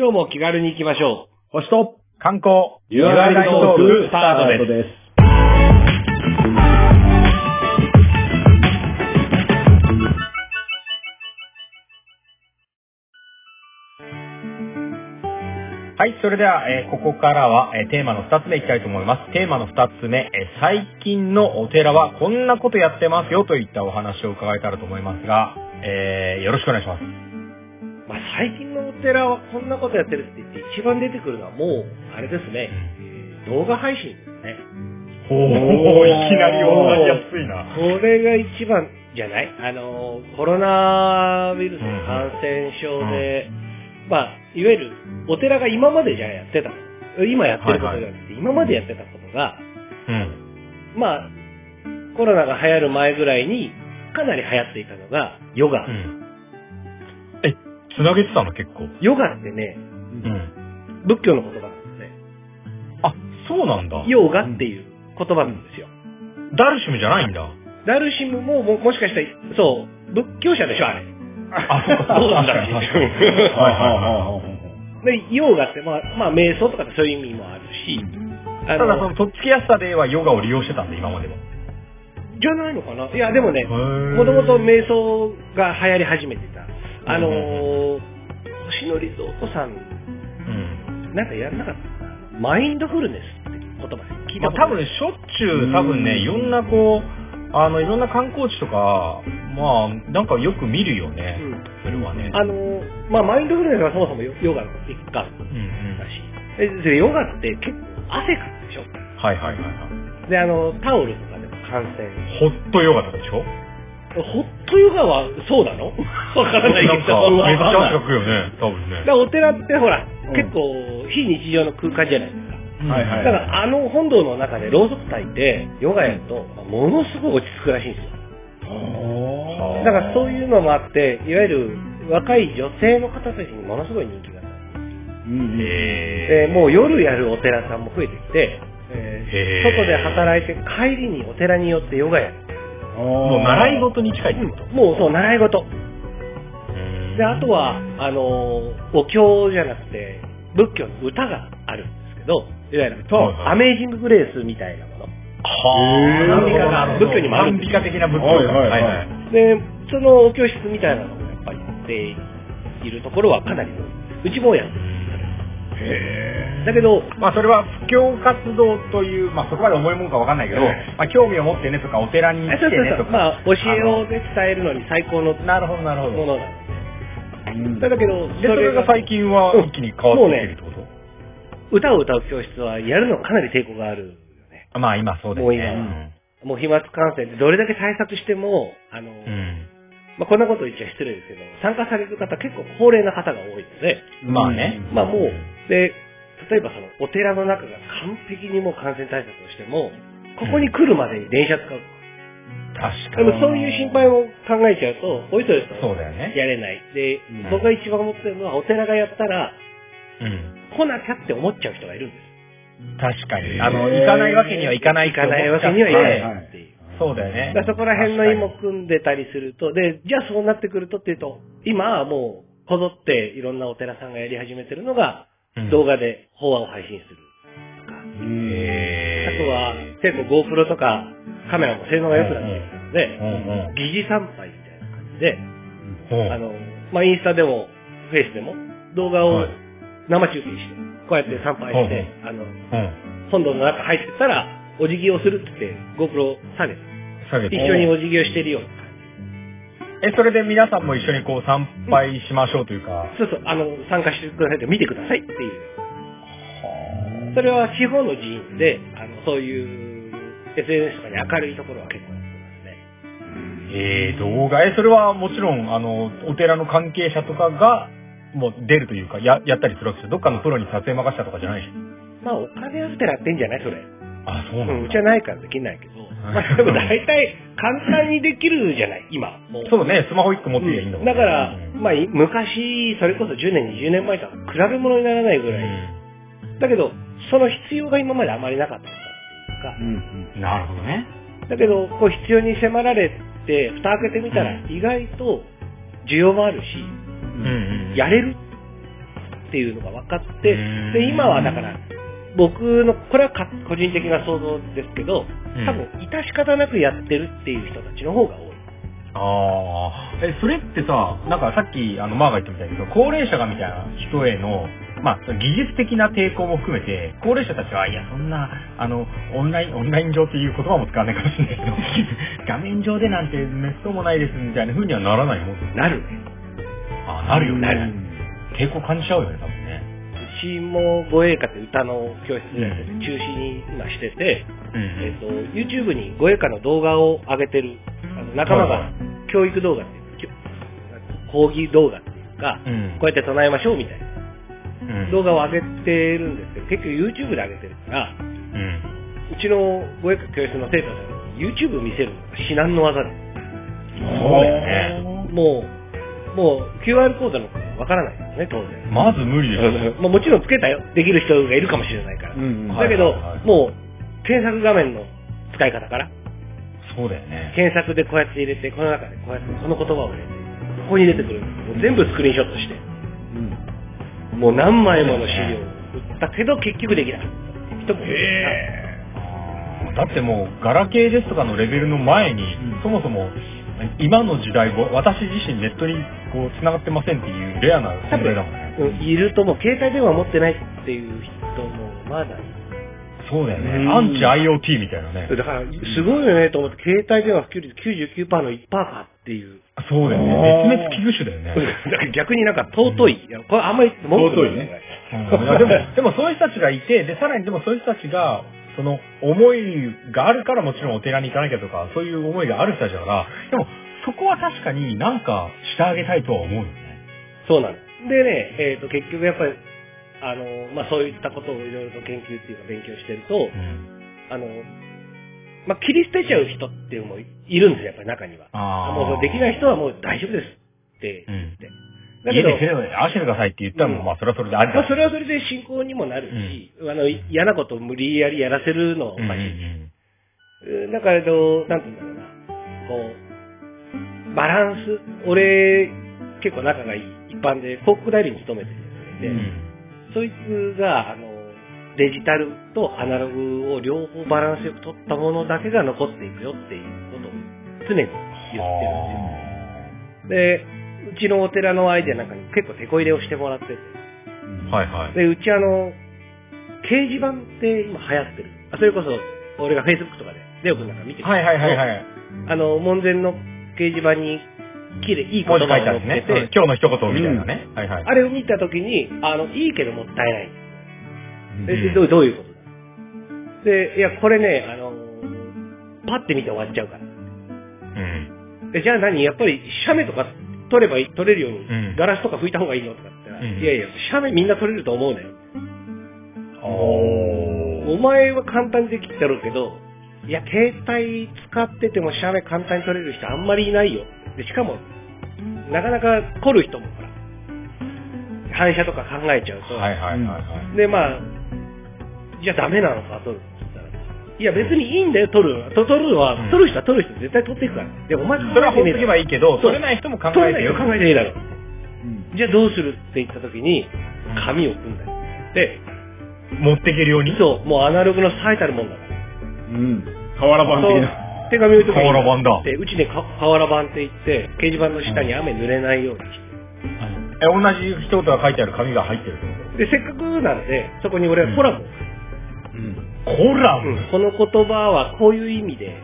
今日も気軽に行きましょ星と観光、ゆらりトークスタートですはい、それでは、えーここからは、えーテーマの2つ目いきたいと思います。テーマの2つ目、えー最近のお寺はこんなことやってますよといったお話を伺えたらと思いますが、えーよろしくお願いします。う。まあ、最近のお寺はこんなことやってるって言って一番出てくるのはもう、あれですね、えー動画配信ですね。おー、いきなりわかりやすいな。これが一番じゃない？あの、コロナウイルスの感染症で、まあ、いわゆるお寺が今までじゃあやってた、今やってることじゃなくて、今までやってたことが、うん。まあ、コロナが流行る前ぐらいにかなり流行っていたのが、ヨガ。うん。え、つなげてたの結構。ヨガってね、うん。仏教の言葉なんですね。あ、そうなんだ。ヨガっていう言葉なんですよ。ダルシムじゃないんだ。ダルシムもももしかしたら、そう、仏教者でしょ、あれ。あ、そうか。そうなんだはいはいはいはいで、ヨガって、まあ、まあ、瞑想とかってそういう意味もあるし、あただその、とっつきやすさではヨガを利用してたんで、今までも。じゃないのかな？いや、でもね、ももともと瞑想が流行り始めてた。あのー、星野リゾートさん、うん。なんかやんなかったマインドフルネスって言葉聞いたことまあ多分しょっちゅう多分ね、いろんなこう、あの、いろんな観光地とか、まあ、なんかよく見るよね。うんそれはね。あのー、まあ、マインドフルネスはそもそもヨヨガの一環うんうん。だし、えでヨガって結構汗かくでしょ？はいはいはいはい。で、あの、タオルとかでも感染。ホットヨガとかでしょ？ホットヨガはそうなの？わからないけど。めっちゃ汗かくよね、多分ねだか。らお寺ってほら、うん結構非日常の空間じゃないですか。はいはいだからあの本堂の中でろうそく焚いてヨガやると、ものすごい落ち着くらしいんですよ。はだからそういうのもあって、いわゆる若い女性の方たちにものすごい人気があった。うんもう夜やるお寺さんも増えてきて、えー外で働いて帰りにお寺によってヨガやる。もう習い事に近いってこと？もうそう、習い事。うんで、あとは、あのーお経じゃなくて、仏教の歌があるんですけど、いわゆる、アメージンググレースみたいなもの。はあ、賛美歌が仏教にもあるんです賛美歌的な仏教はいはい。はいはい。で、そのお教室みたいなのをやっぱりやっているところはかなり多い。うちもやる。へだけど、まあそれは布教活動という、まあそこまで重いもんかわかんないけど、はいまあ興味を持ってねとか、お寺にあ来てねとか。まあ、教えをね、伝えるのに最高のもなるほどなるほど。のなのうんで。だけど、で、それが最近は一気に変わってきてるってこと、歌を歌う教室はやるのかなり抵抗があるよね。まあ今そうですね。今もう飛沫感染でどれだけ対策しても、あの、うん。うんまあ、こんなこと言っちゃ失礼ですけど、参加される方結構高齢な方が多いので、まあね。まあもう、で、例えばそのお寺の中が完璧にもう感染対策をしても、ここに来るまでに電車使う。確かに。でもそういう心配を考えちゃうと、おいそれとそうだよね。やれない。で、うん僕が一番思ってるのは、お寺がやったら、うん。来なきゃって思っちゃう人がいるんです。確かに。あの、行かないわけにはいかない行かないわけにはいかはいないっていう。そうだよね。そこら辺の芋組んでたりすると、で、じゃあそうなってくるとっていうと、今はもう、こぞっていろんなお寺さんがやり始めてるのが、うん動画で法話を配信する。とか、へー。あとは、結構 GoPro とかカメラも性能が良くなってきたので、うんうん。疑似参拝みたいな感じで、うん。あの、まあ、インスタでも、フェイスでも、動画をはい。生中継して、こうやって参拝して、はいあの、うん。本堂の中入ってったら、お辞儀をするって言って、GoPro を下げて、下げて。一緒にお辞儀をしてるようなえ、それで皆さんも一緒にこう参拝しましょうというか。そうそう、あの、参加してくださいって見てくださいっていう。それは地方の寺院で、あの、そういう SNS とかに明るいところは結構やってますね。えー、動画、え、それはもちろん、あの、お寺の関係者とかが、もう出るというか、や、やったりするわけですよ。どっかのプロに撮影任せたとかじゃないし。まあ、お金あってらやってんじゃない？それ。あ、そうう、なん。うちはないからできないけど。まあ、でも大体簡単にできるじゃない、今。そうね、スマホ1個持ってりゃいいんだもんねだからう、んまあ、い昔、それこそ10年、20年前とは比べ物にならないぐらい。だけど、その必要が今まであまりなかったかう、んうんなるほどね。だけど、こう必要に迫られて、蓋開けてみたらうん意外と需要もあるし、うんうん。やれる。っていうのが分かって、うんで、今はだから、僕の、これはか個人的な想像ですけど、うん多分、致し方なくやってるっていう人たちの方が多い。ああ。え、それってさ、なんかさっき、あの、マーが言ったみたいだけど、高齢者がみたいな人への、まあ、技術的な抵抗も含めて、高齢者たちは、いや、そんな、あの、オンライン、オンライン上っていう言葉も使わないかもしれないけど、画面上でなんてめっそうもないですみたいな風にはならないもん。なるね。あなるよね。なる抵抗感じちゃうよね、多分ちも護衛歌って歌の教室やってて、中止に今してて、うんえっ、と、YouTube に護衛歌の動画を上げてる、あの仲間が教育動画っていう、講義動画っていうか、うん。こうやって唱えましょうみたいな。うん。動画を上げてるんですけど、結局 YouTube で上げてるから、うん。うちの護衛歌教室の生徒さんに YouTube 見せるのが至難の技だ。よね。もう、もう QR コードのわからないですね、当然。まず無理ですよ。まあもちろんつけたよ。できる人がいるかもしれないから。うんうんだけど、はいはいはいもう、検索画面の使い方から、そうだよね。検索でこうやって入れて、この中でこうやってこの言葉を入れて、ここに出てくるもう全部スクリーンショットして、うん。もう何枚もの資料を打ったけど結局できなかった。人もいるだってもう、ガラケーですとかのレベルの前に、うんそもそも、今の時代、私自身ネットにこう、繋がってませんっていうレアな存在だもんね。うんいるともう携帯電話持ってないっていう人もまだそうだよね。うんアンチ IoT みたいなね。だから、すごいよねと思って、携帯電話普及率99%の1%かっていう。そうだよね。絶滅危惧種だよね。だから逆になんか尊い。いやこれあんまり文句尊いねでも、でもそういう人たちがいて、で、さらにでもそういう人たちが、その思いがあるからもちろんお寺に行かなきゃとか、そういう思いがある人たちだから、でもそこは確かになんかしてあげたいとは思うよね。そうなんです。でね、えっ、と、結局やっぱり、あの、まあ、そういったことをいろいろと研究っていうか勉強してると、うん。あの、まあ、切り捨てちゃう人っていうのもいるんですよ、やっぱり中には。あーもうできない人はもう大丈夫ですって言って。だけど、家でせてくださいって言ったらも、うんまあそれはそれでありだまあ、それはそれで進行にもなるし、あの、嫌なことを無理やりやらせるのはおうんうんかしい。うんうんだから、えっとなんて言うんだろうな、こう、バランス、俺、結構仲がいい一般で広告代理に勤めてる人がいて、うんそいつが、あの、デジタルとアナログを両方バランスよく取ったものだけが残っていくよっていうことを常に言ってるんですよ。で、うちのお寺のアイデアなんかに結構手こ入れをしてもらってて、はいはい。で、うちあの、掲示板って今流行ってる。あそれこそ、俺が Facebook とかで、レオ君なんか見てる。はいはいはいはい。あの、門前の掲示板に、綺麗、いい言葉書いてあるんを載っけて、ですね。今日の一言みたいなね。はいはい。あれを見たときに、あの、いいけどもったいない。でうんでどうどういうことだ？で、いや、これね、あのパッて見て終わっちゃうから。うん。で、じゃあ何？やっぱり、写メとか撮ればいい、撮れるように、うんガラスとか拭いた方がいいのとかって言ったら、うんいやいや、写メみんな撮れると思うなよ。おお前は簡単にできるだろうけど、いや、携帯使ってても写メ簡単に撮れる人あんまりいないよ。で、しかも、なかなか撮る人もほら、反射とか考えちゃうと、はいはいはいはい。で、まあ、じゃあダメなのか、撮るって言ったら。いや、別にいいんだよ、撮るのは。と撮るのは、うん撮る人は撮る人絶対撮っていくから。で、お前考えてねえそれはほっとけばいいけど、撮れない人も考えてよ。考えてねえだろ。うんじゃあどうするって言った時にうん、紙を組んだよ。で、持っていけるように？そう、もうアナログの最たるもんだから。うん。瓦版的な。手紙を置いと瓦版だで、うちね、か瓦版って言って、掲示板の下に雨濡れないようにして。え、同じ一言が書いてある紙が入ってるってこで、せっかくなんで、そこに俺はコラムを、うん。とコラム、うんこの言葉はこういう意味で、で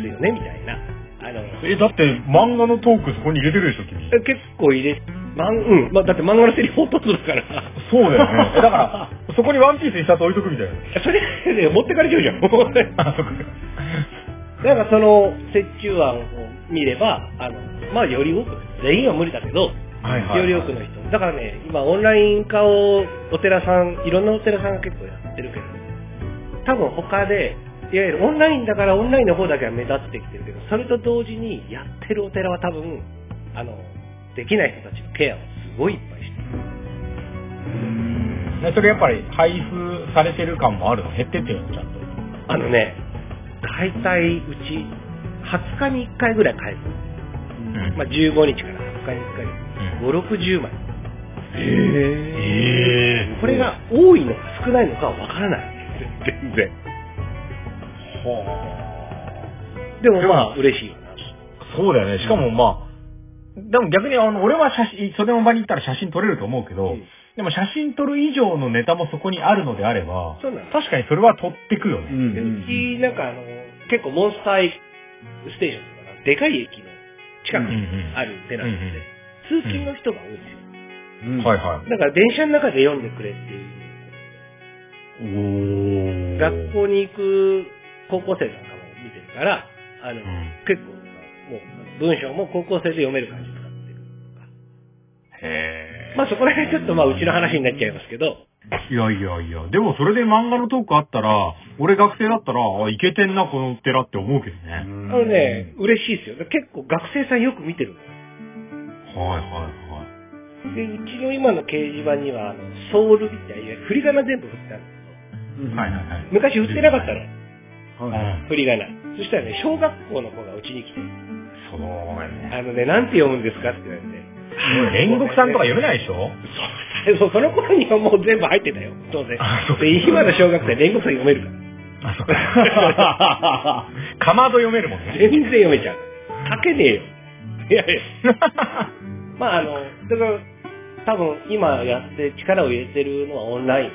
すよね、みたいな。あの、え、だって漫画のトークそこに入れてるでしょ、君。結構入れ、まん、うん、まあ、だって漫画のセリフほとんどだから。そうだよね。えだから、そこにワンピース一冊置いとくみたいな。それで持ってかれちゃうじゃん。もうねあ、そっか。なんかその折衷案を見れば、あの、まあより多く、全員は無理だけど、はいはいはいより多くの人。だからね、今オンライン化をお寺さん、いろんなお寺さんが結構やってるけど、多分他で、いわゆるオンラインだからオンラインの方だけは目立ってきてるけど、それと同時にやってるお寺は多分、あの、できない人たちのケアをすごいいっぱいしてる。ねそれやっぱり配布されてる感もあるの減ってってるのちゃんと。あのね、大体うち20日に1回ぐらい返す。うんまあ、15日から20日に1回、5、60枚。えこれが多いのか少ないのかはわからない。全然。でもまあ、嬉しいよな。そうだよね。しかもまあ、でも逆にあの、俺は写真、袖の場に行ったら写真撮れると思うけど、うんでも写真撮る以上のネタもそこにあるのであれば、そうなの確かにそれは撮ってくよね。うんでうち、なんかあの、結構モンスターステーションとかな、でかい駅の近くにある寺なんで、通勤の人が多いんですよ。うんはいはい。だから電車の中で読んでくれっていう。お学校に行く高校生なんかも見てるから、あの、ん結構、もう文章も高校生で読める感じになってる。へまあそこら辺ちょっとまあうちの話になっちゃいますけど、いやいやいや、でもそれで漫画のトークあったら、俺学生だったら、あ、いけてんな、この寺って思うけどね。あのね、嬉しいですよ。結構学生さんよく見てるのよはいはいで、うちの今の掲示板には、あの、ソウルみたいな、振り仮名全部振ってあるんですはい。はいはいはい。昔振ってなかったの、はいうん。振り仮名。そしたらね、小学校の子がうちに来て、そう。あのね、なんて読むんですかって言われて、煉獄さんとか読めないでしょ？そう、その頃にはもう全部入ってたよ、当然あそう。で、今の小学生、煉獄さん読めるから。あ、そっか。かまど読めるもんね。全然読めちゃう。書けねえよ。いやいや。まああの、だから、多分今やって力を入れてるのはオンライン。えー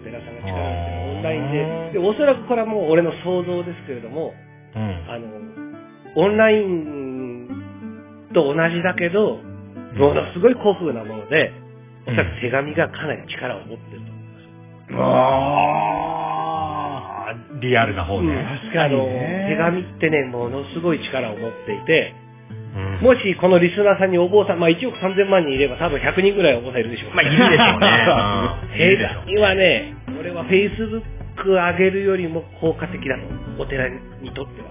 お寺さんが力を入れてるオンラインで、で、おそらくこれはもう俺の想像ですけれども、うん。あの、オンラインと同じだけど、ものすごい古風なもので、おそらく手紙がかなり力を持ってると思います。あーリアルな方ね。確かにね手紙ってね、ものすごい力を持っていて、うんもしこのリスナーさんにお坊さん、まあ1億3000万人いれば多分100人ぐらいお坊さんいるでしょう。まあ、いるでしょうね。手紙はね、俺は Facebook 上げるよりも効果的だと。お寺にとっては。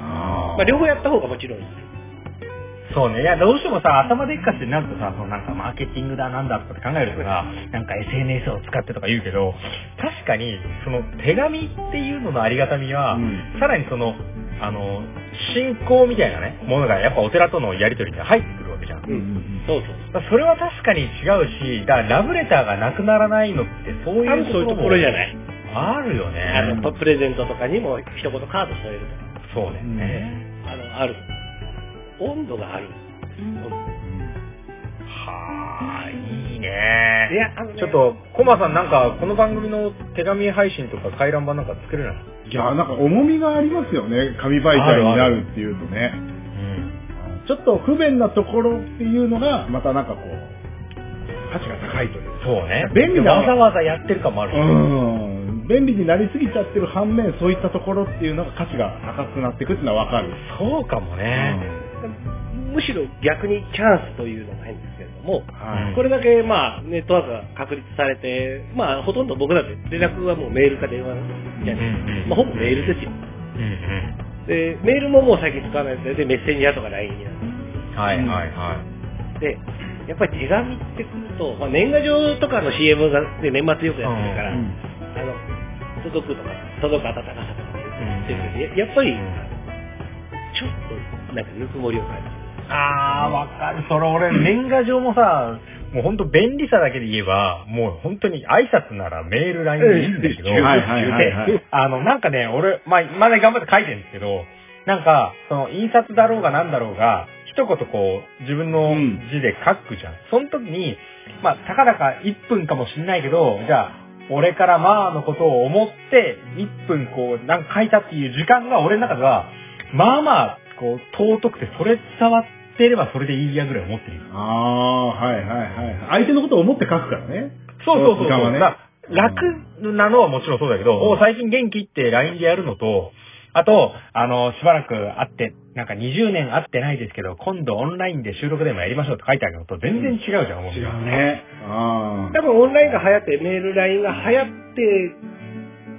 あまあ両方やった方がもちろんいい。そうね。いや、どうしてもさ、頭でっかちになるとさ、そのなんかマーケティングだなんだとかって考えるとさ、なんか SNS を使ってとか言うけど、確かに、その手紙っていうののありがたみは、うんさらにその、あの、信仰みたいなね、ものがやっぱお寺とのやりとりに入ってくるわけじゃん。うん。そうそう。だからそれは確かに違うし、だからラブレターがなくならないのってそういうそういうところじゃない。あるよね。あの、プレゼントとかにも一言カード添えるとか。そうだよね。あの、ある。温度がある。温度はあ、いいいね。や、あのねちょっと、コマさんなんか、この番組の手紙配信とか回覧板なんか作れないいや、なんか重みがありますよね。紙媒体になるっていうとね。うん。ちょっと不便なところっていうのが、またなんかこう、価値が高いという。そうね。便利なわざわざやってる感もあるし。うん。便利になりすぎちゃってる反面、そういったところっていうのが価値が高くなっていくっていうのはわかる。そうかもね。むしろ逆にチャンスというのが変ですけれども、はい。これだけまあネットワークが確立されて、まあほとんど僕だって連絡はもうメールか電話じゃないまあほぼメールですよ。うんうん。で、メールももう最近使わないですで、メッセンジャーとか LINE になって。はいはいはい。で、やっぱり手紙ってくると、まあ、年賀状とかの CM が、ね、年末よくやってるから、うんあの、届くとか、届く温かさとかって言ってるけど、ややっぱり、ちょっと、なんかぬくもりを感じる。あー、わかる。それ俺、年賀状もさ、もうほんと便利さだけで言えば、もう本当に挨拶ならメール、LINE でいいんだけど、はいはいはいはいであの、なんかね、俺、まあ、まだ頑張って書いてるんですけど、なんか、その、印刷だろうがなんだろうが、一言こう、自分の字で書くじゃん。その時に、まあ、たかだか1分かもしんないけど、じゃあ、俺からまあのことを思って、1分こう、なんか書いたっていう時間が俺の中では、まあまあ、こう、尊くて、それ伝わってればそれでいいやぐらい思ってるよ。ああ、はいはいはい。相手のことを思って書くからね。そうそうそうそう。ねだ楽なのはもちろんそうだけど、うんお最近元気って LINE でやるのと、あと、あの、しばらく会って、なんか20年会ってないですけど、今度オンラインで収録でもやりましょうって書いてあるのと全然違うじゃん、思う違うね。あ多分オンラインが流行って、メール、LINE が流行って、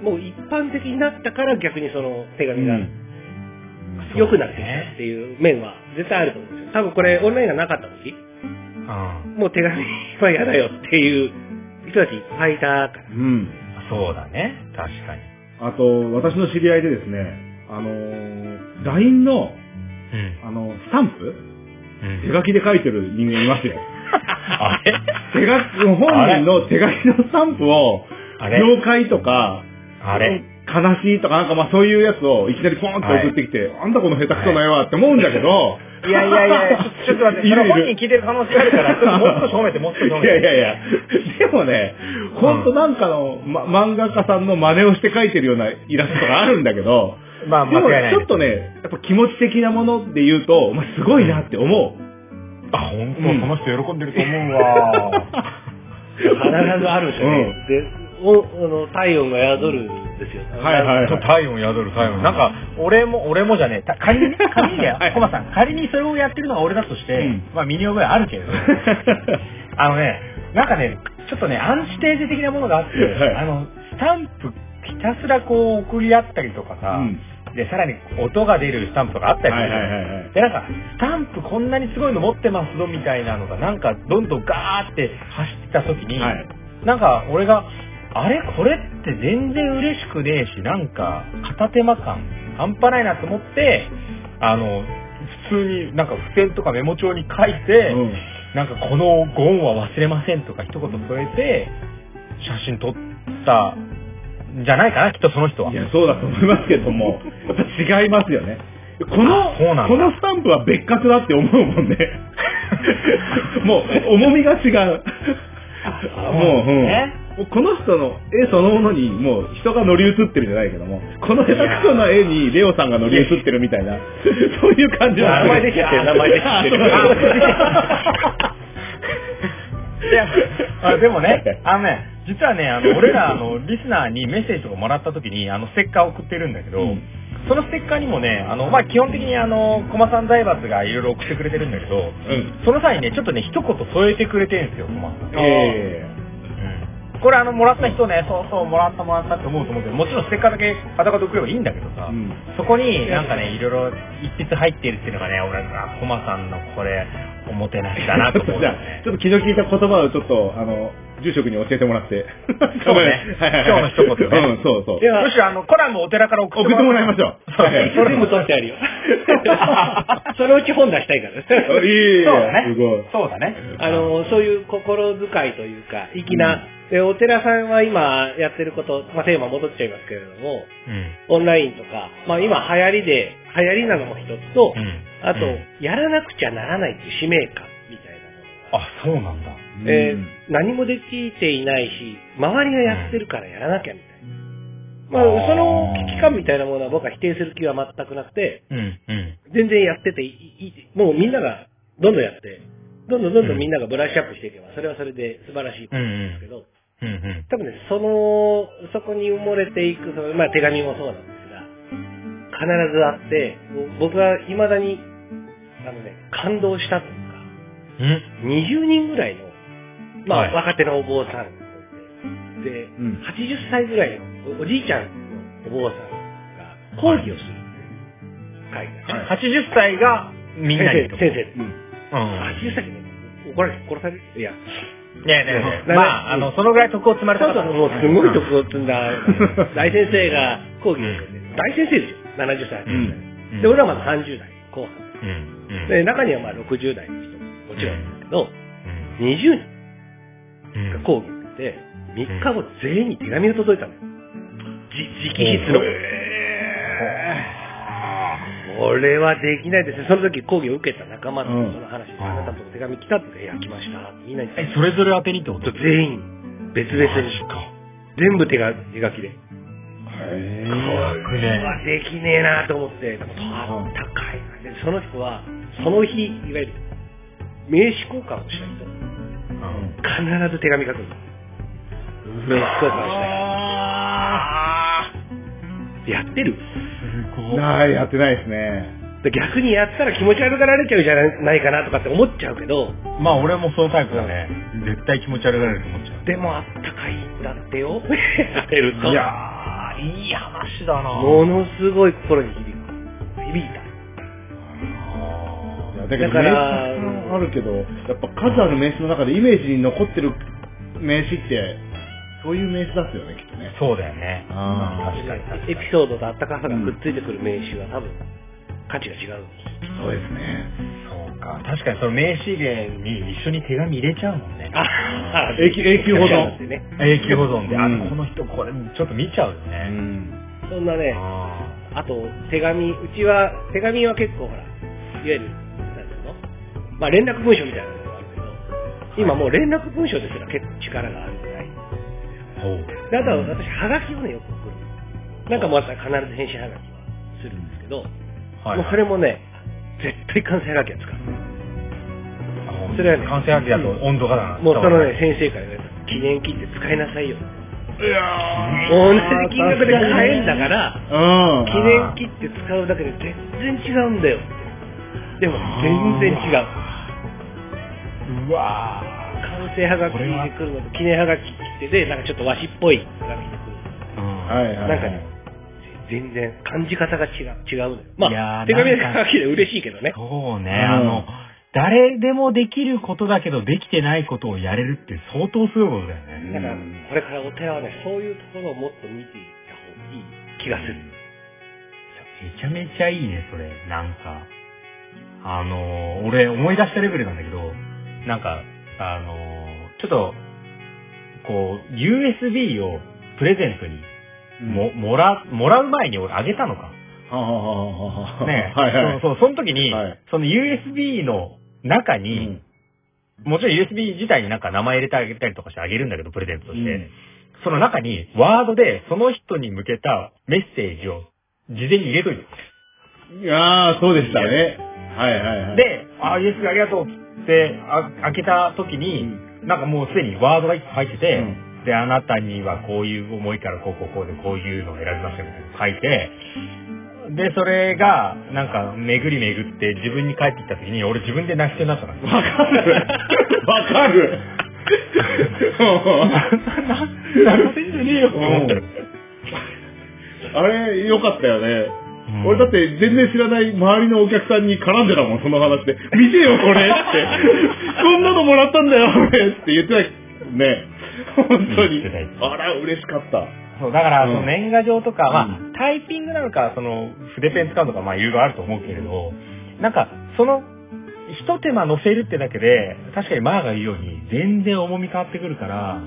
もう一般的になったから逆にその手あ。紙が良くなってきたっていう面は絶対あると思うんですよ。多分これオンラインがなかった時、うん。もう手紙は嫌だよっていう人たちいっぱいいたから。うん。そうだね。確かに。あと、私の知り合いでですね、あのー、LINE の、うん。あの、スタンプうん手書きで書いてる人間いますよ。あれ？手書き、本人の手書きのスタンプを、あれ？了解とか、あれ？悲しいとかなんかまあそういうやつをいきなりポンって送ってきて、あんたこの下手くそな絵はって思うんだけど、いやいやいや、ちょっと待って、いるい本人聞いてる可能性あるから、ちょっともう少し褒めて、もう少し褒めて。いやいやいや、でもね、ほんとなんかの、ま、漫画家さんの真似をして描いてるようなイラストがあるんだけど、まあ、でも間違いない。ちょっとね、やっぱ気持ち的なもので言うと、まあ、すごいなって思う。あ、本当、うんその人喜んでると思うわ。必ずあるんですよね。で、おあの体温が宿るんですよ。はいはいはい体温宿る体温。なんか、俺も、俺もじゃねえ。た仮にね、仮にだよはい。コマさん、仮にそれをやってるのが俺だとして、うんまあ身に覚えあるけれど、あのね、なんかね、ちょっとね、アンチテーゼ的なものがあって、はいあの、スタンプひたすらこう送り合ったりとかさ、うんで、さらに音が出るスタンプとかあったりするはいはいはいはい。で、なんか、スタンプこんなにすごいの持ってますぞみたいなのが、なんか、どんどんガーって走ってた時に、はいなんか、俺が、あれ？これって全然嬉しくねえし、なんか、片手間感、半端ないなと思って、あの、普通になんか付箋とかメモ帳に書いて、うんなんかこのご恩は忘れませんとか一言添えて、写真撮ったんじゃないかな、きっとその人は。いや、そうだと思いますけども、やっぱ違いますよね。この、このスタンプは別格だって思うもんね。もう、重みが違う。もう、うんねもうこの人の絵そのものに、もう人が乗り移ってるじゃないけども、この下手くそな絵にレオさんが乗り移ってるみたいな、そういう感じ名前で知ってる名前で知ってるいや、あでもね、あのね、実はね、あの、俺ら、あの、リスナーにメッセージとかもらった時に、あの、ステッカーを送ってるんだけど、うんそのステッカーにもね、あの、まあ、基本的にあの、コマさん財閥がいろいろ送ってくれてるんだけど、うん。その際にね、ちょっとね、一言添えてくれてるんですよ、コマさん。えうん。これあの、もらった人ね、そうそう、もらったもらったって思うと思うけど、もちろんステッカーだけ裸で送ればいいんだけどさ、うんそこになんかね、いろいろ一筆入ってるっていうのがね、俺が、コマさんのこれ、おもてなしだなと思うね。ちょっと気の利いた言葉をちょっと、あの、住職に教えてもらって。そうね今日の一言ねうん、そうそう。ではむしろあの、コラムお寺から送送ってもらいましょう。そうはい全部取ってあるよ。そのうち本出したいから。いいいいそうだねすごい。そうだね。あの、そういう心遣いというか、粋な、で、お寺さんは今やってること、まあ、テーマ戻っちゃいますけれども、うん。オンラインとか、まあ今流行りで、流行りなのも一つと、うんあと、うんやらなくちゃならないっていう使命感みたいなものがあ、そうなんだ。えーうん何もできていないし、周りがやってるからやらなきゃみたいな。まあ、その危機感みたいなものは僕は否定する気は全くなくて、うん、うん。全然やってていい、もうみんながどんどんやって、どんどんどんどんみんながブラッシュアップしていけば、それはそれで素晴らしいことなんですけど、うん、うん。多分ね、その、そこに埋もれていく、そのまあ手紙もそうなんですが、必ずあって、僕は未だに、あのね、感動したというか、うん20人ぐらいの、まあ、はい。若手のお坊さん。で、ん。80歳ぐらいのおおじいちゃんのお坊さんが講義をする会が、はい。80歳がみんなに先生、先生。で。うん。うん。80歳でね、怒られて殺される？いや、ねえねえねえ。うん。まあ、あの、そのぐらい徳を積まれた方そうそう、もうすごいとこ積んだ、大先生が講義を受けて、大先生ですよ、70歳、80歳。うん。で、俺はまだ30代後半。で、中にはまあ60代の人ももちろんだけど、うん。20人講義を受けて、3日後全員に手紙が届いたのよ。じ直筆の。これはできないですね。その時講義を受けた仲間とうんその話で、あなたと手紙来たって、いや、来ました。みんなに。え、それぞれ宛てにってこと？全員、別々に。全部手が手書きで。へこれはできねえなと思って、高いな。で、その人は、その日、いわゆる、名刺交換をした人、必ず手紙書くんだ。名刺交換したい。やってる？え。ない、やってないですね。で逆にやったら気持ち悪がられちゃうじゃないかなとかって思っちゃうけど、まあ、俺もそのタイプだね。絶対気持ち悪がられると思っちゃう。でもあったかいんだってよ。やってると。いやー、いい話だなものすごい心に響く。響いた。だからあるけど、やっぱ数ある名刺の中でイメージに残ってる名刺って、そういう名刺ですよね、きっとね。そうだよね。あ確かに確かに。エピソードとあったかさがくっついてくる名刺は多分価値が違う。そうですね。そうか。確かにその名刺入れに一緒に手紙入れちゃうもんね。あ永久永久保存。永久保存で、あうんこの人これちょっと見ちゃうようね。ん。そんなね、ああと、手紙、うちは、手紙は結構ほら、いわゆる、まあ連絡文書みたいなのがあるけど、今もう連絡文書ですら結構力があるぐらい。ーほう。であとは私、はがきをね、よく送る。なんかもあったら必ず返信はがきはするんですけど、はい。もうそれもね、絶対完成はがきは使う。あそれはね完成はぎだと温度がだな。もうそのね、先生から言われた。記念切って使いなさいよ。いや同じ金額で買えんだから、うん。記念切って使うだけで全然違うんだよ。でも全然違う。うわ完成はがきで来るのと記念はがきってで、なんかちょっと和紙っぽいはがきで来るー。うんはいはいはい。なんかね全然感じ方が違う、違うのよ。まいやーあ、手紙でなんかはがきで嬉しいけどね。そうね、うんあの、誰でもできることだけどできてないことをやれるって相当すごいことだよね。だからうん、これからお寺はね、そういうところをもっと見ていった方がいい気がする。めちゃめちゃいいね、それ。なんか。あのー、俺思い出したレベルなんだけど、なんか、あのー、ちょっと、こう、USB をプレゼントに、も、もら、もらう前に俺あげたのか。はははいはい。そうそう、その時に、はいその USB の中に、もちろん USB 自体になんか名前入れてあげたりとかしてあげるんだけど、プレゼントとして。うんその中に、ワードでその人に向けたメッセージを事前に入れといて。うん。いやー、そうでしたね。はいはいはい。、で、あ、USB ありがとうってあ開けた時に、なんかもうすでにワードが一個入ってて、うんで、あなたにはこういう思いからこうこうこうでこういうのを選びましたみたいなの書いて、で、それが、なんか、巡り巡って自分に帰ってきた時に、俺自分で泣きそうになったの。わかる。わかる。な、泣かせんじゃねえよって思ったよ。あれ、よかったよね。うん俺だって全然知らない周りのお客さんに絡んでたもん、その話で。見てよ、これって。こんなのもらったんだよ、俺って言ってた。ね。本当に言ってた言って。たあら、嬉しかった。そう、だから、うんその年賀状とか、まうあ、タイピングなのか、その、筆ペン使うのか、まあ、いろいろあると思うけれど、なんか、その、一手間乗せるってだけで、確かにマーが言うように、全然重み変わってくるから、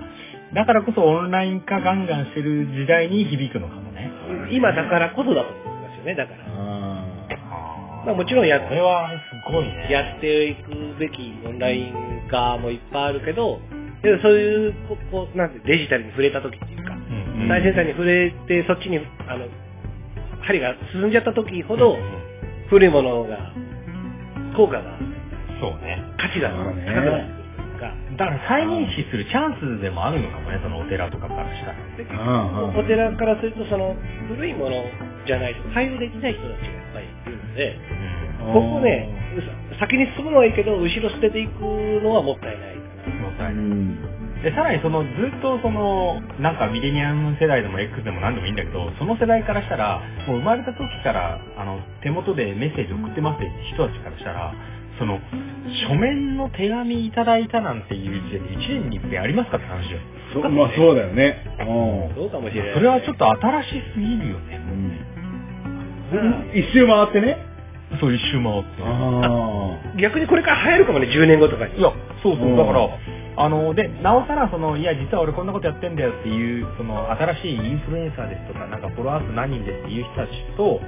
だからこそオンライン化ガンガンしてる時代に響くのかもね。今だからこそだとよね、だから。あまあもちろんやっこれはすごいね。やっていくべきオンライン化もいっぱいあるけど、でもそういう、ここうなんてデジタルに触れた時っていうか、うん最先端に触れて、そっちに、あの、針が進んじゃった時ほど、古いものが、効果が、そうね。価値が高くなってくるだから再認識するチャンスでもあるのかもね、そのお寺とかからしたら。で結あ構お寺からすると、その、古いものじゃないと対応できない人たちがやっぱりいるので、ーここね、先に進むのはいいけど、後ろ捨てていくのはもったいないかな。もったいないうん。で、さらにそのずっとその、なんかミレニアム世代でも X でも何でもいいんだけど、その世代からしたら、もう生まれた時から、あの、手元でメッセージ送ってますって人たちからしたら、その、書面の手紙いただいたなんていう時点で1年に一遍ありますかって話よ。そまあそうだよね。そうかもしれない。それはちょっと新しすぎるよね。うん。一周回ってね。そう一周回って。あ逆にこれから流行るかもね、10年後とかに。いや、そうそうう。んだから、あの、で、なおさら、その、いや、実は俺こんなことやってんだよっていう、その、新しいインフルエンサーですとか、なんかフォロワー数何人ですっていう人たちと、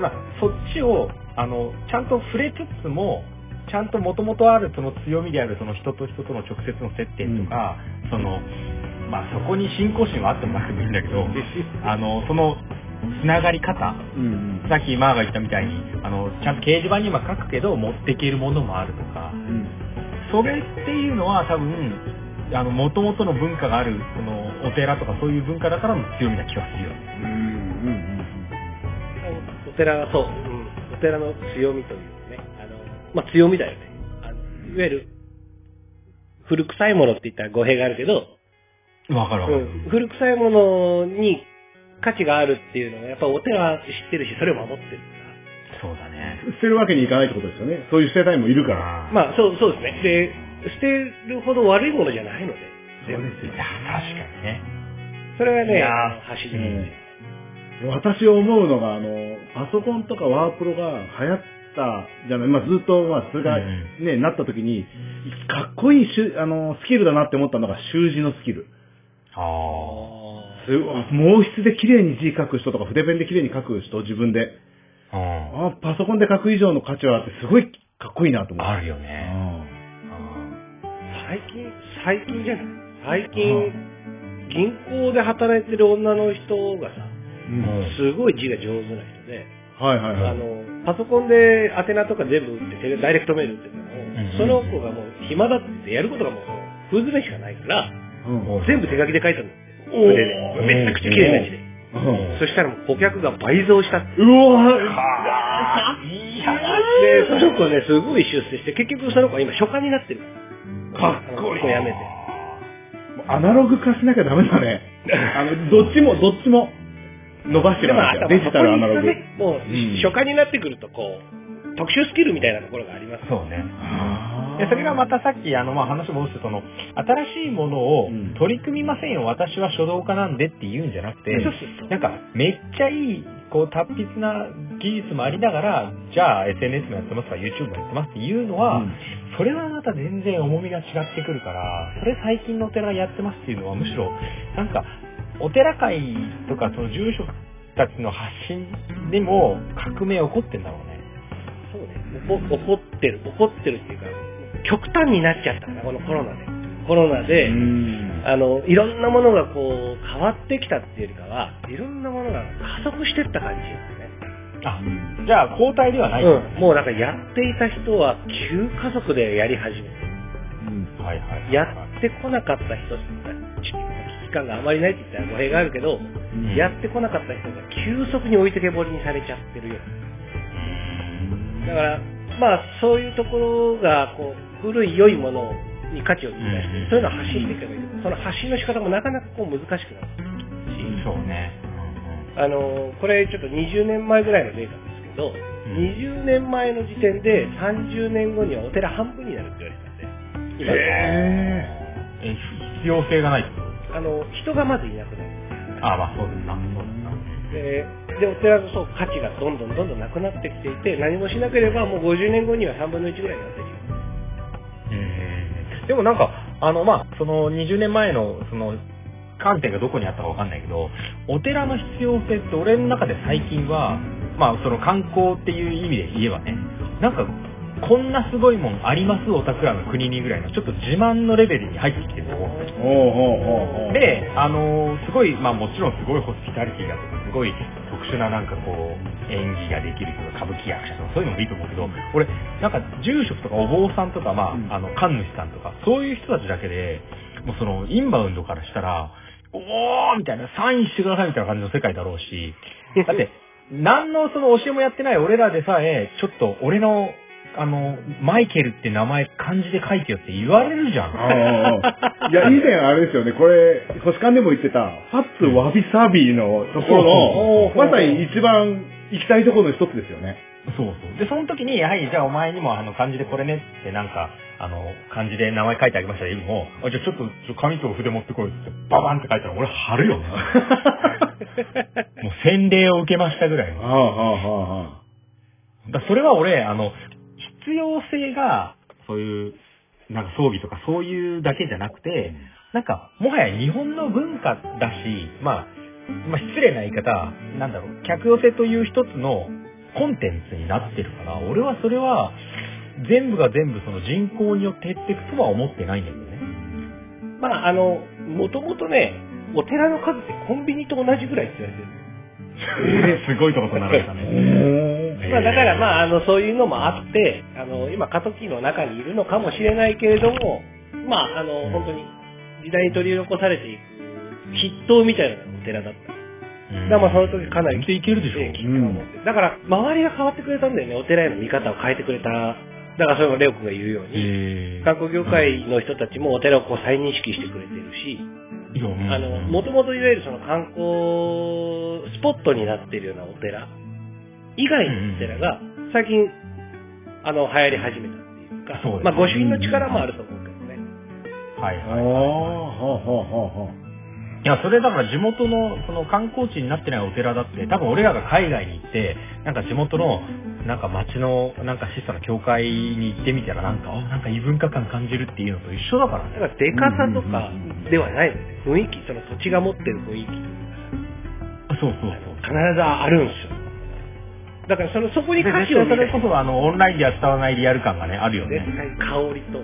まあ、そっちを、あの、ちゃんと触れつつも、ちゃんと元々あるその強みであるその人と人との直接の接点とか、その、まあそこに信仰心はあってもなくてもいいんだけど、あの、その、つながり方、うんうん。さっきマーが言ったみたいに、あの、ちゃんと掲示板には書くけど、持っていけるものもあるとか、うん。それっていうのは多分、あの、元々の文化がある、その、お寺とかそういう文化だからの強みな気がするよね。うんうんお寺はそう、うん、お寺の強みというね、あの、まあ、強みだよね。あのいわゆる、古臭いものって言ったら語弊があるけど、わかるわかる。うん、古臭いものに価値があるっていうのは、やっぱお寺は知ってるし、それを守ってるかそうだね。うん。捨てるわけにいかないってことですよね。そういう捨てたいもいるから。ら。まあ、そう、そうですね。で、捨てるほど悪いものじゃないので。そうですよいや、確かにね。それはね、走り、私思うのが、あの、パソコンとかワープロが流行っったじゃない、まあずっと、まあそれがね、なった時に、かっこいいしゅ、あの、スキルだなって思ったのが習字のスキル。ああ。す毛筆で綺麗に字書く人とか筆ペンで綺麗に書く人、自分で。うん。あパソコンで書く以上の価値はあって、すごいかっこいいなと思って。あるよね。最近、最近じゃない最近、銀行で働いてる女の人がさ、うんうんすごい字が上手な人で、はいはいはい。あの、パソコンで宛名とか全部打ってテレ、ダイレクトメール打ってたうんのを、その子がもう暇だって言ってやることがもう、風詰めしかないから、うん全部手書きで書いたんだって。おー筆で。めちゃくちゃ綺麗な字で。うんそしたらもう顧客が倍増した。うわいやで、その子ね、すごい出世して、結局その子は今書家になってる。かっこいいあの辞めて。アナログ化しなきゃダメだね。あの、どっちも、どっちも伸ばしてでも、らなきゃ。デジタル、アナログ。もううん、書家になってくると、こう、特殊スキルみたいなところがあります。そうね。で、それがまたさっき、あの、まあ、話戻して、その、新しいものをうん取り組みませんよ、私は書道家なんでって言うんじゃなくて、そうそうそうなんか、めっちゃいい、こう、達筆な技術もありながら、じゃあ SNS もやってますとか YouTube もやってますっていうのは、うんそれはまた全然重みが違ってくるから、それ最近のお寺がやってますっていうのは、むしろ、なんか、お寺会とか、その住職たちの発信でも革命起こってんだろうね。怒怒ってる、怒ってるっていうか、極端になっちゃったから、このコロナで。コロナで、うんあの、いろんなものがこう、変わってきたっていうよりかは、いろんなものが加速してった感じですね。あ、じゃあ交代ではない。うん。もうなんかやっていた人は、急加速でやり始めて。うんはいはいはい。やってこなかった人たち、危機感があまりないって言ったら語弊があるけど、んやってこなかった人が急速に置いてけぼりにされちゃってるような。だから、まあ、そういうところが、こう、古い良いものに価値を見出して、うんそういうのを発信していけばいい。その発信の仕方もなかなかこう難しくなる。し、そうね。あの、これちょっと20年前ぐらいのデータですけど、ん。20年前の時点で30年後にはお寺半分になるって言われてたんで、今、へえ、必要性がないあの、人がまずいなくなる。とあ、まあそうですな。そうですな。で、で、お寺のそう価値がどんどんどんどんなくなってきていて、何もしなければもう50年後には3分の1ぐらいになってしまう。でもなんか、あの、まあ、その20年前の、その、観点がどこにあったかわかんないけど、お寺の必要性って俺の中で最近は、まあ、その観光っていう意味で言えばね、なんか、こんなすごいもんありますお宅らの国にぐらいの、ちょっと自慢のレベルに入ってきてると思うんですよで、あのーすごい、まあもちろんすごいホスピタリティだとか、すごい特殊ななんかこう、演技ができる人が歌舞伎役者とかそういうのもいいと思うけど、俺、なんか住職とかお坊さんとか、まあ、うん。あの、神主さんとか、そういう人たちだけで、もうその、インバウンドからしたら、おーみたいな、サインしてくださいみたいな感じの世界だろうし、だって、何のその教えもやってない俺らでさえ、ちょっと俺の、あの、マイケルって名前漢字で書いてよって言われるじゃん。ああいや、以前あれですよね、これ、星間でも言ってた、ファッツわびさびのところの、まさに一番行きたいところの一つですよね。そうそう。で、その時に、はい、じゃあお前にもあの漢字でこれねってなんか、あの、漢字で名前書いてあげましたよ、もあ、じゃあちょっと、ちょ紙と筆持ってこいって、ババンって書いたら俺貼るよね。もう洗礼を受けましたぐらいの。はあはあはあはだそれは俺、あの、必要性が、そういう、なんか葬儀とかそういうだけじゃなくて、なんか、もはや日本の文化だし、まあ、まあ失礼な言い方、なんだろう、客寄せという一つのコンテンツになってるから、俺はそれは、全部が全部その人口によって減っていくとは思ってないんだよね。まあ、あの、もともとね、お寺の数ってコンビニと同じぐらいって言われてる。すごいとことなられたあ。ね。へまあ、だからまあ、あの、そういうのもあって、あの、今過渡期の中にいるのかもしれないけれども、まあ、あの、うん本当に時代に取り残されていく筆頭みたいなお寺だった。だからまあその時かなり全然いけるでしょ。危機感を持ってだから、周りが変わってくれたんだよね。お寺への見方を変えてくれた。だからそれもレオ君が言うように、へ観光業界の人たちもお寺をこう再認識してくれてるし、うんあの、もともといわゆるその観光スポットになっているようなお寺以外のお寺が最近、あの、流行り始めたっていうか、そうねまあ、御朱印の力もあると思うけどね。はいはい。はあはあはあはあ。いや、それだから地元の、その観光地になってないお寺だって、多分俺らが海外に行って、なんか地元の、なんか町の、なんか質素な教会に行ってみたら、なんか、あなんか異文化感感じるっていうのと一緒だからね。だから、でかさとかではないのね。雰囲気、その土地が持ってる雰囲気、そうそうそう。必ずあるんですよ。だから、その、そこにで歌詞をそれこそ、あの、オンラインでは伝わらないリアル感がね、あるよ絶ね。対香りと、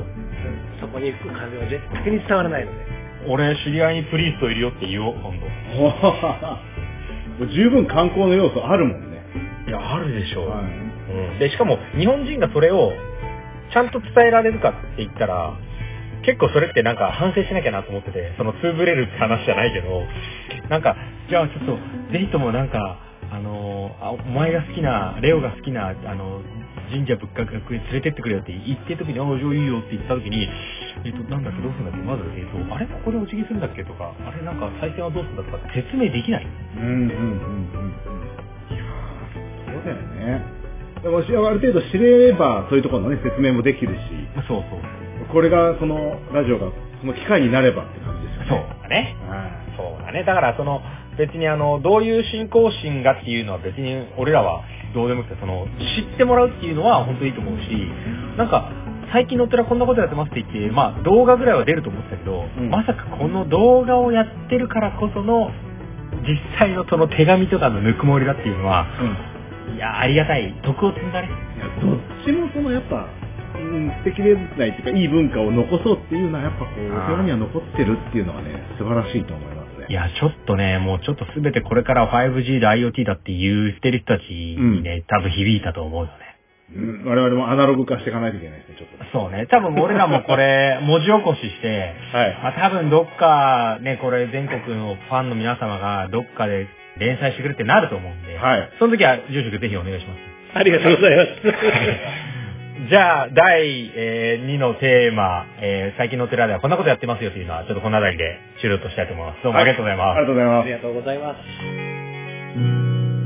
そこに吹く風は絶対に伝わらないので。俺、知り合いにプリーストいるよって言おう、今度。もう十分観光の要素あるもんね。いや、あるでしょはいうん、でしかも日本人がそれをちゃんと伝えられるかって言ったら結構それってなんか反省しなきゃなと思っててそのつぶれるって話じゃないけどなんかじゃあちょっとぜひともなんかあのあお前が好きなレオが好きなあの神社仏閣に連れてってくれよって言ってる時に「ああじゃあいいよ」って言った時に「えっとなんだっけどうするんだっけまず、えっとあれここでお辞儀するんだっけ?」とか「あれなんか再生はどうするんだ?」とか説明できないうんうんうんうんうん。いやーそうだよね。でもしある程度知れれば、そういうところのね、説明もできるし、そうそうこれが、その、ラジオが、その機会になればって感じですそうよね。だね。はいそうだね。だからその別にあのどういう信仰心がっていうのは別に俺らはどうでもよくてその知ってもらうっていうのは本当にいいと思うし、なんか最近のお寺こんなことやってますって言って、まあ動画ぐらいは出ると思ってたけど、うん。まさかこの動画をやってるからこその実際のその手紙とかのぬくもりだっていうのは、いやありがたい徳を積んだね。いや、どっちもその、やっぱ、うん、捨てきれないっていうか、いい文化を残そうっていうのは、やっぱこう、あーお寺には残ってるっていうのはね、素晴らしいと思いますね。いや、ちょっとね、もうちょっとすべてこれから 5G だ IoT だって言ってる人たちにね、多分響いたと思うよね。うん、我々もアナログ化していかないといけないですね、ちょっと。そうね。多分俺らもこれ、文字起こしして、はい。あ多分どっか、ね、これ全国のファンの皆様がどっかで連載してくれってなると思うんで、はい。その時は住職ぜひお願いします。ありがとうございます。じゃあ、第、え2のテーマ、えー最近のお寺ではこんなことやってますよというのは、ちょっとこの辺りで終了としたいと思います。どうもありがとうございます。ありがとうございますあり。がとうございます。